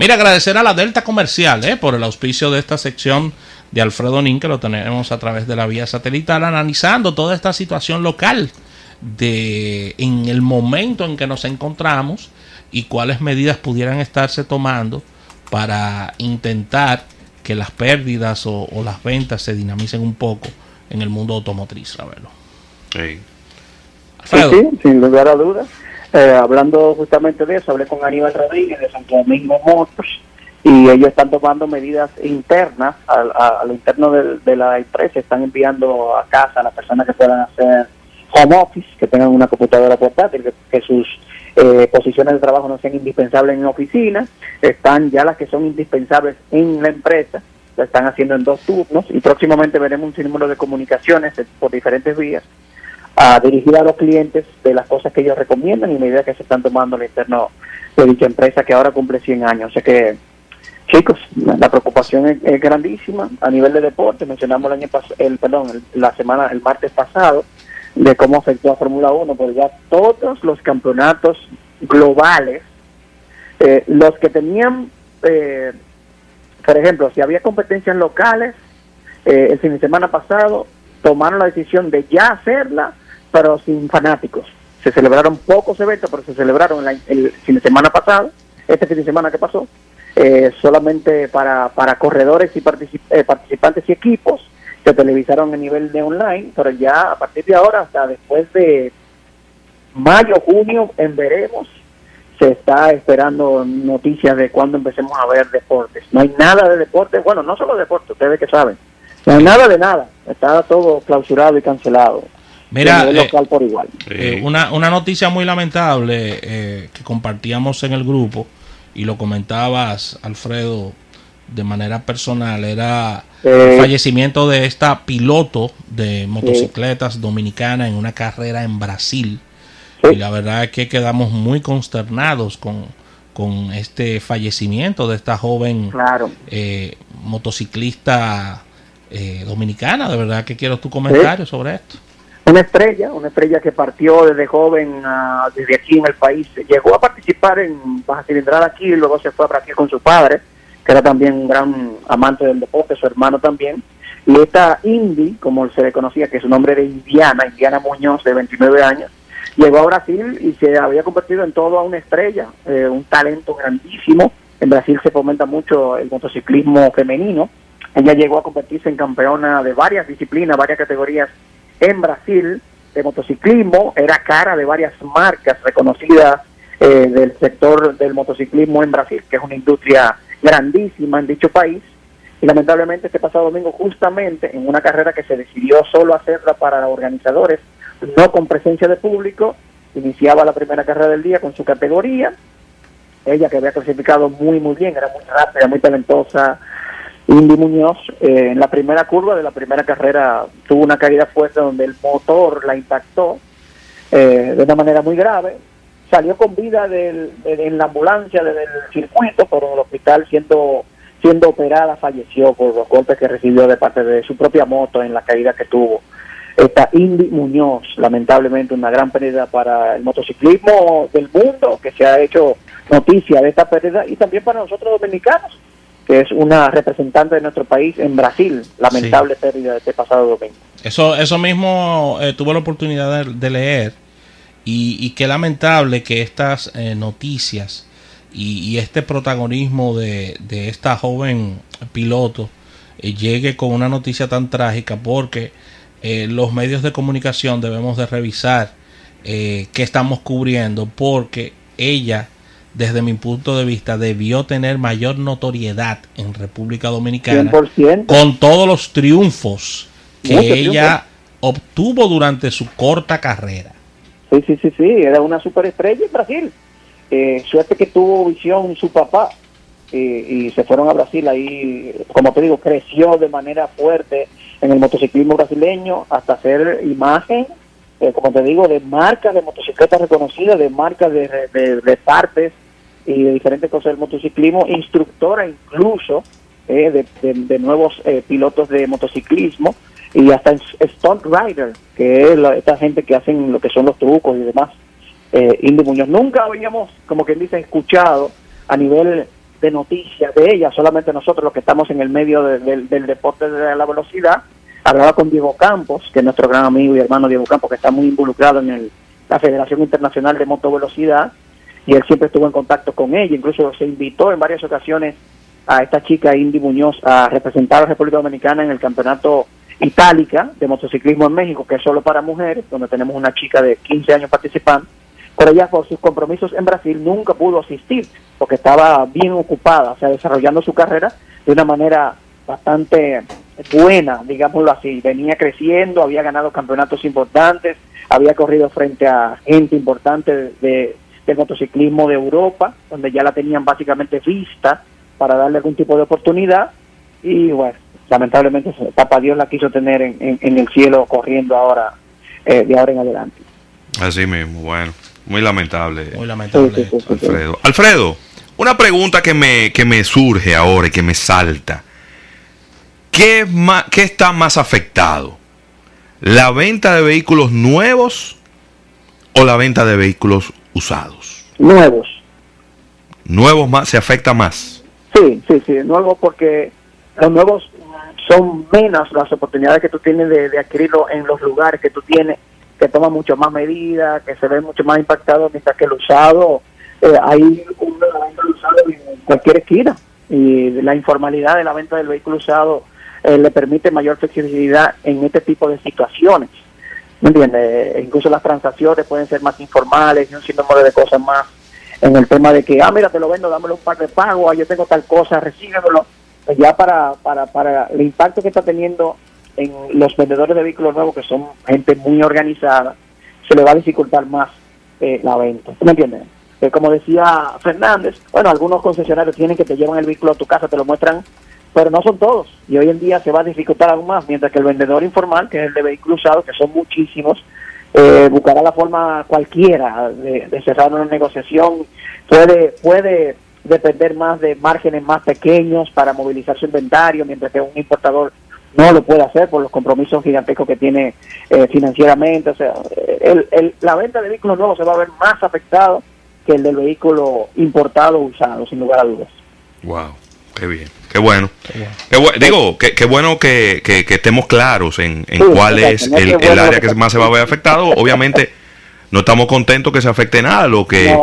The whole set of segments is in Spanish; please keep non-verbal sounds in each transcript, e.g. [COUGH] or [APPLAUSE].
Mira, agradecer a la Delta Comercial eh, por el auspicio de esta sección de Alfredo Nin, que lo tenemos a través de la vía satelital, analizando toda esta situación local de en el momento en que nos encontramos y cuáles medidas pudieran estarse tomando para intentar que las pérdidas o, las ventas se dinamicen un poco en el mundo automotriz, Ravelo. Sí. Sí, sin lugar a dudas. Eh, hablando justamente de eso, hablé con Aníbal Rodríguez de Santo Domingo Motors y ellos están tomando medidas internas a, lo interno de, la empresa, están enviando a casa a las personas que puedan hacer home office, que tengan una computadora portátil, que, sus eh, posiciones de trabajo no sean indispensables en oficina, están ya las que son indispensables en la empresa, lo están haciendo en dos turnos y próximamente veremos un sinnúmero de comunicaciones por diferentes vías a dirigir a los clientes de las cosas que ellos recomiendan y medidas que se están tomando al interno de dicha empresa que ahora cumple 100 años. O sea que, chicos, la preocupación es, grandísima a nivel de deporte. Mencionamos el año el perdón, la semana, el martes pasado, de cómo afectó a Fórmula 1, porque ya todos los campeonatos globales, eh, los que tenían, eh, por ejemplo, si había competencias locales, eh, el fin de semana pasado tomaron la decisión de ya hacerla, pero sin fanáticos. Se celebraron pocos eventos, pero se celebraron el, fin de semana pasado, este fin de semana que pasó, solamente para, para corredores y participantes y equipos se televisaron a nivel de online, pero ya a partir de ahora, hasta después de mayo, junio, en veremos, se está esperando noticias de cuándo empecemos a ver deportes. No hay nada de deportes, bueno, no solo deportes, ustedes que saben, no hay nada de nada, está todo clausurado y cancelado. Mira, eh, local por igual. Eh, una, una noticia muy lamentable eh, que compartíamos en el grupo y lo comentabas, Alfredo, de manera personal era el fallecimiento de esta piloto de motocicletas dominicana en una carrera en Brasil. Y la verdad es que quedamos muy consternados con, con este fallecimiento de esta joven motociclista dominicana. De verdad que quiero tu comentario sobre esto. Una estrella, una estrella que partió desde joven desde aquí en el país. Llegó a participar en baja cilindrada aquí y luego se fue a Brasil con su padre que era también un gran amante del deporte, su hermano también. Y esta Indy, como se le conocía, que su nombre era Indiana, Indiana Muñoz, de 29 años, llegó a Brasil y se había convertido en todo a una estrella, eh, un talento grandísimo. En Brasil se fomenta mucho el motociclismo femenino. Ella llegó a convertirse en campeona de varias disciplinas, varias categorías en Brasil de motociclismo. Era cara de varias marcas reconocidas eh, del sector del motociclismo en Brasil, que es una industria grandísima en dicho país. Y lamentablemente este pasado domingo, justamente en una carrera que se decidió solo hacerla para organizadores, no con presencia de público, iniciaba la primera carrera del día con su categoría. Ella que había clasificado muy, muy bien, era muy rápida, muy talentosa. Indy Muñoz, eh, en la primera curva de la primera carrera, tuvo una caída fuerte donde el motor la impactó eh, de una manera muy grave salió con vida del, en la ambulancia del circuito, pero en el hospital siendo siendo operada falleció por los golpes que recibió de parte de su propia moto en la caída que tuvo. Esta Indy Muñoz, lamentablemente una gran pérdida para el motociclismo del mundo, que se ha hecho noticia de esta pérdida, y también para nosotros dominicanos, que es una representante de nuestro país en Brasil, lamentable pérdida de este pasado domingo. Eso, eso mismo eh, tuve la oportunidad de leer y, qué lamentable que estas eh, noticias y, este protagonismo de, esta joven piloto eh, llegue con una noticia tan trágica porque eh, los medios de comunicación debemos de revisar qué estamos cubriendo porque ella desde mi punto de vista debió tener mayor notoriedad en República Dominicana con todos los triunfos que ella obtuvo durante su corta carrera. Sí, sí, sí, sí, era una superestrella en Brasil. Eh, suerte que tuvo visión su papá eh, y se fueron a Brasil ahí, como te digo, creció de manera fuerte en el motociclismo brasileño hasta hacer imagen, eh, como te digo, de marcas de motocicletas reconocidas, de marcas de, de, partes y de diferentes cosas del motociclismo, instructora incluso de, de, nuevos pilotos de motociclismo y hasta Stunt Rider, que es esta gente que hacen lo que son los trucos y demás. Eh, Indy. Nunca habíamos, como quien dice, escuchado a nivel de noticias de ella, solamente nosotros los que estamos en el medio del deporte de la velocidad. Hablaba con Diego Campos, que es nuestro gran amigo y hermano Diego Campos, que está muy involucrado en el, la Federación Internacional de Motovelocidad, y él siempre estuvo en contacto con ella, incluso se invitó en varias ocasiones a esta chica Indy Muñoz a representar a la República Dominicana en el campeonato Itálica de motociclismo en México, que es solo para mujeres, donde tenemos una chica de 15 años participando, pero ella por sus compromisos en Brasil nunca pudo asistir, porque estaba bien ocupada, o sea, desarrollando su carrera de una manera bastante buena, digámoslo así, venía creciendo, había ganado campeonatos importantes, había corrido frente a gente importante de, del motociclismo de Europa, donde ya la tenían básicamente vista para darle algún tipo de oportunidad, y bueno, lamentablemente Papá Dios la quiso tener en, el cielo corriendo ahora, eh, de ahora en adelante. Así mismo, bueno, muy lamentable. Muy lamentable. Alfredo. Alfredo, una pregunta que me, que me surge ahora y que me salta. ¿Qué, más, ¿Qué está más afectado? ¿La venta de vehículos nuevos o la venta de vehículos usados? Nuevos. ¿Nuevos más? ¿Se afecta más? Sí, sí, sí, nuevos porque los nuevos son menos las oportunidades que tú tienes de, adquirirlo en los lugares que tú tienes, que toma mucho más medidas, que se ve mucho más impactado, mientras que el usado, eh, hay una venta de usado en cualquier esquina. Y la informalidad de la venta del vehículo usado eh, le permite mayor flexibilidad en este tipo de situaciones. ¿Me entiendes? Eh, incluso las transacciones pueden ser más informales y un sinnúmero de cosas más en el tema de que, ah, mira, te lo vendo, dámelo un par de pagos, ah, yo tengo tal cosa, recíbemelo pues ya para, para, para el impacto que está teniendo en los vendedores de vehículos nuevos, que son gente muy organizada, se le va a dificultar más eh, la venta. ¿Me entiendes? Eh, como decía Fernández, bueno, algunos concesionarios tienen que te llevan el vehículo a tu casa, te lo muestran, pero no son todos. Y hoy en día se va a dificultar aún más, mientras que el vendedor informal, que es el de vehículos usados, que son muchísimos, eh, buscará la forma cualquiera de, cerrar una negociación, puede, puede depender más de márgenes más pequeños para movilizar su inventario, mientras que un importador no lo puede hacer por los compromisos gigantescos que tiene eh, financieramente. O sea, el, la venta de vehículos nuevos se va a ver más afectado que el del vehículo importado o usado, sin lugar a dudas. Wow, qué bien, qué bueno. digo, qué, bueno que, que, estemos claros en, cuál es el, el área que más se va a ver afectado. [LAUGHS] Obviamente no estamos contentos que se afecte nada. Lo que,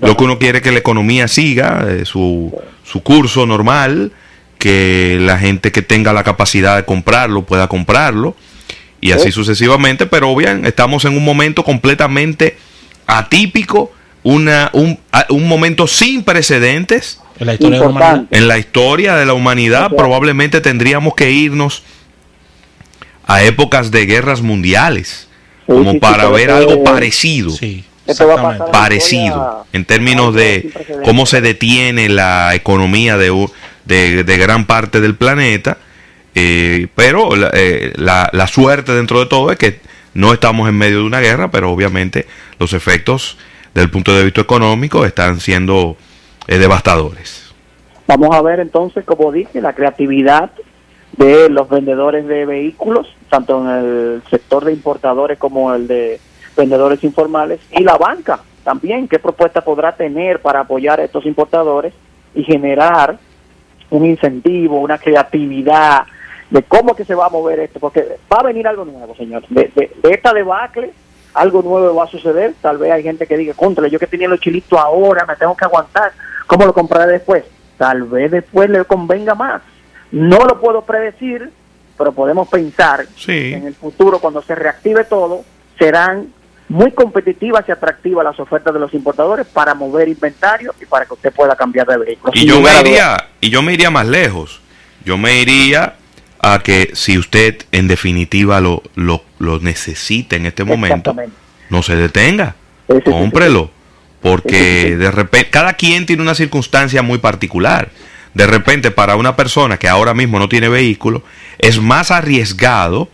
lo que uno quiere es que la economía siga eh, su, su curso normal, que la gente que tenga la capacidad de comprarlo pueda comprarlo y así sucesivamente. Pero bien, estamos en un momento completamente atípico, una, un, un momento sin precedentes. En la historia, de la, humanidad. En la historia de la humanidad probablemente tendríamos que irnos a épocas de guerras mundiales como para ver algo parecido. Parecido en términos de cómo se detiene la economía de, de, gran parte del planeta. Eh, pero eh, la, la, suerte dentro de todo es que no estamos en medio de una guerra, pero obviamente los efectos desde el punto de vista económico están siendo eh, devastadores. Vamos a ver entonces, como dije, la creatividad de los vendedores de vehículos, tanto en el sector de importadores como el de vendedores informales, y la banca también, qué propuesta podrá tener para apoyar a estos importadores y generar un incentivo, una creatividad de cómo que se va a mover esto, porque va a venir algo nuevo, señor. De, de, esta debacle, algo nuevo va a suceder. Tal vez hay gente que diga, contra, yo que tenía los chilitos ahora, me tengo que aguantar, ¿cómo lo compraré después? Tal vez después le convenga más. No lo puedo predecir, pero podemos pensar que en el futuro, cuando se reactive todo, serán muy competitivas y atractivas las ofertas de los importadores para mover inventario y para que usted pueda cambiar de vehículo. Y yo me iría, y yo me iría más lejos. Yo me iría a que si usted en definitiva lo, lo, lo necesita en este momento, no se detenga, cómprelo, porque [LAUGHS] de repente cada quien tiene una circunstancia muy particular de repente para una persona que ahora mismo no tiene vehículo, es más arriesgado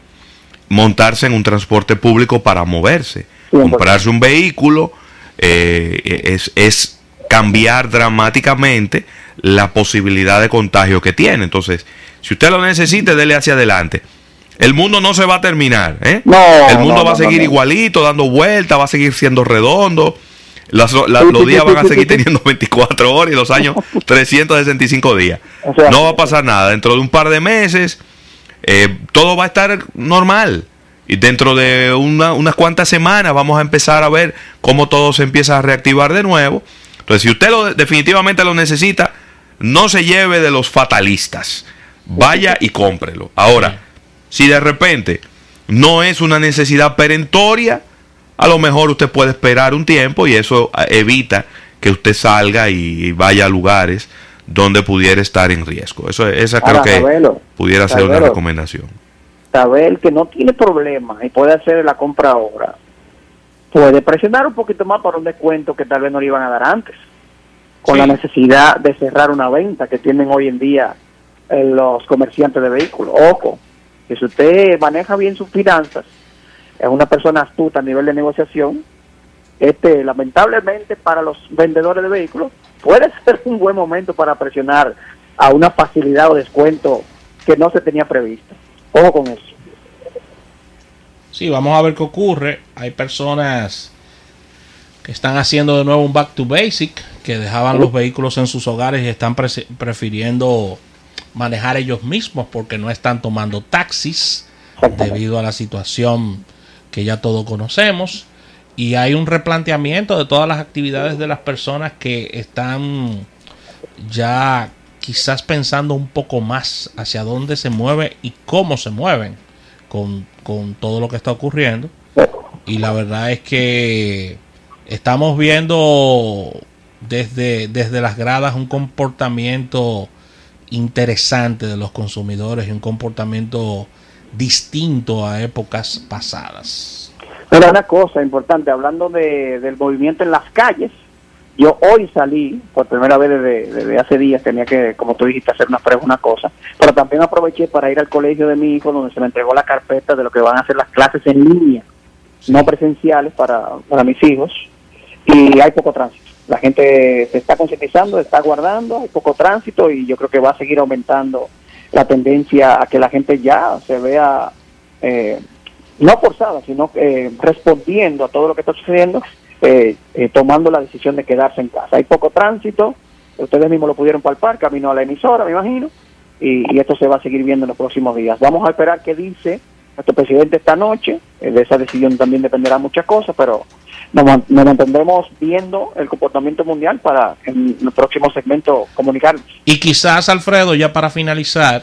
montarse en un transporte público para moverse. Comprarse un vehículo eh, es, es cambiar dramáticamente la posibilidad de contagio que tiene. Entonces, si usted lo necesita, dele hacia adelante. El mundo no se va a terminar. ¿eh? el mundo va a seguir igualito, dando vueltas, va a seguir siendo redondo. Los días van a seguir teniendo [LAUGHS] 24 horas y los [LAUGHS] años 365 días. no va a pasar nada. Dentro de un par de meses, eh, todo va a estar normal. Y dentro de unas cuantas semanas vamos a empezar a ver cómo todo se empieza a reactivar de nuevo. Entonces, si usted lo, definitivamente lo necesita, no se lleve de los fatalistas. Vaya y cómprelo. Ahora, si de repente no es una necesidad perentoria, a lo mejor usted puede esperar un tiempo y eso eh, evita que usted salga y vaya a lugares donde pudiera estar en riesgo. Eso, esa creo que pudiera ser una recomendación. Saber que no tiene problema y puede hacer la compra ahora, puede presionar un poquito más para un descuento que tal vez no le iban a dar antes, con la necesidad de cerrar una venta que tienen hoy en día eh, los comerciantes de vehículos. Ojo, que si usted maneja bien sus finanzas, es una persona astuta a nivel de negociación, este lamentablemente para los vendedores de vehículos puede [LAUGHS] ser un buen momento para presionar a una facilidad o descuento que no se tenía previsto. Ojo con eso. Sí, vamos a ver qué ocurre. Hay personas que están haciendo de nuevo un back to basic, que dejaban los vehículos en sus hogares y están prefiriendo manejar ellos mismos porque no están tomando taxis debido a la situación que ya todos conocemos. Y hay un replanteamiento de todas las actividades de las personas que están ya quizás pensando un poco más hacia dónde se mueve y cómo se mueven con, con todo lo que está ocurriendo. Y la verdad es que estamos viendo desde, desde las gradas un comportamiento interesante de los consumidores y un comportamiento distinto a épocas pasadas. Pero una cosa importante, hablando de, del movimiento en las calles, yo hoy salí, por primera vez desde, hace días, tenía que, como tú dijiste, hacer una prueba, una cosa, pero también aproveché para ir al colegio de mi hijo, donde se me entregó la carpeta de lo que van a ser las clases en línea, no presenciales para, para mis hijos, y hay poco tránsito. La gente se está concientizando, está guardando, hay poco tránsito y yo creo que va a seguir aumentando la tendencia a que la gente ya se vea eh, no forzada, sino eh, respondiendo a todo lo que está sucediendo, eh, tomando la decisión de quedarse en casa. Hay poco tránsito, ustedes mismos lo pudieron palpar, camino a la emisora, me imagino, y, esto se va a seguir viendo en los próximos días. Vamos a esperar qué dice nuestro presidente esta noche, de esa decisión también dependerá muchas cosas, pero nos, nos mantendremos viendo el comportamiento mundial para en el próximo segmento comunicarnos. Y quizás, Alfredo, ya para finalizar,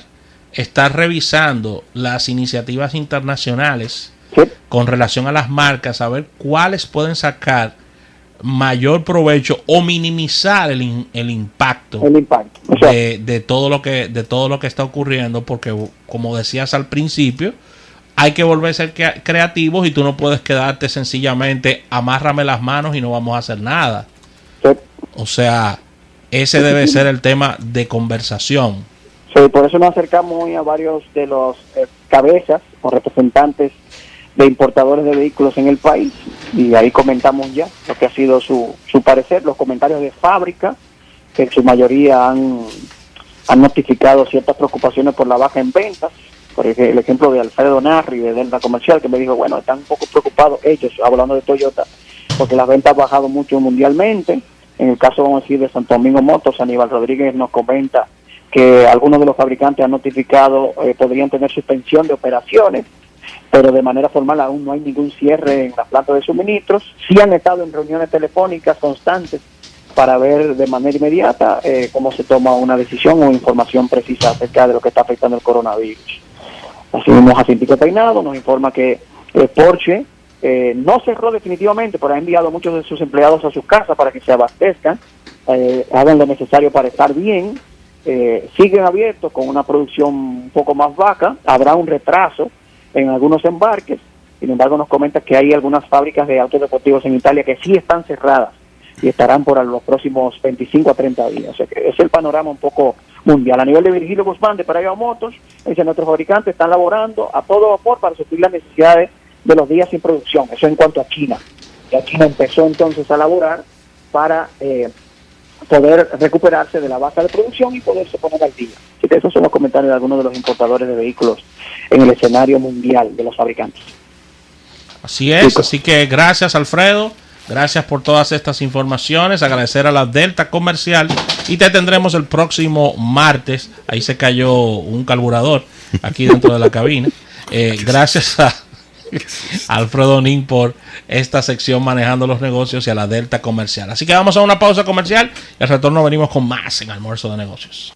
estar revisando las iniciativas internacionales con relación a las marcas, a ver cuáles pueden sacar mayor provecho o minimizar el, el impacto, de, de, todo lo que de todo lo que está ocurriendo porque como decías al principio hay que volver a ser creativos y tú no puedes quedarte sencillamente amárrame las manos y no vamos a hacer nada. O sea, ese debe ser el tema de conversación. Sí, por eso nos acercamos hoy a varios de los eh, cabezas o representantes de importadores de vehículos en el país y ahí comentamos ya lo que ha sido su, su parecer, los comentarios de fábrica, que en su mayoría han, han notificado ciertas preocupaciones por la baja en ventas por el ejemplo de Alfredo Narri de Delta Comercial, que me dijo, bueno, están un poco preocupados ellos, hablando de Toyota, porque las ventas han bajado mucho mundialmente. En el caso, vamos a decir, de Santo Domingo Motos, Aníbal Rodríguez nos comenta que algunos de los fabricantes han notificado eh, podrían tener suspensión de operaciones, pero de manera formal aún no hay ningún cierre en la planta de suministros. Sí han estado en reuniones telefónicas constantes para ver de manera inmediata eh, cómo se toma una decisión o información precisa acerca de lo que está afectando el coronavirus. Así mismo Jacintico Peinado nos informa que eh, Porsche eh, no cerró definitivamente, pero ha enviado a muchos de sus empleados a sus casas para que se abastezcan, eh, hagan lo necesario para estar bien, eh, siguen abiertos con una producción un poco más baja, habrá un retraso en algunos embarques, sin embargo nos comenta que hay algunas fábricas de autos deportivos en Italia que sí están cerradas y estarán por los próximos 25 a 30 días. O sea que es el panorama un poco mundial. A nivel de Virgilio Guzmán de Paraguay Motos, dice nuestros fabricantes están laborando a todo vapor para suplir las necesidades de los días sin producción. Eso en cuanto a China. Ya China empezó entonces a laborar para eh, poder recuperarse de la base de producción y poderse poner al día. Así que esos son los comentarios de algunos de los importadores de vehículos en el escenario mundial de los fabricantes. Así es, así que gracias Alfredo. Gracias por todas estas informaciones. Agradecer a la Delta Comercial. Y te tendremos el próximo martes. Ahí se cayó un carburador aquí dentro de la cabina. Eh, gracias a Alfredo Nin por esta sección manejando los negocios y a la Delta Comercial. Así que vamos a una pausa comercial y al retorno venimos con más en Almuerzo de Negocios.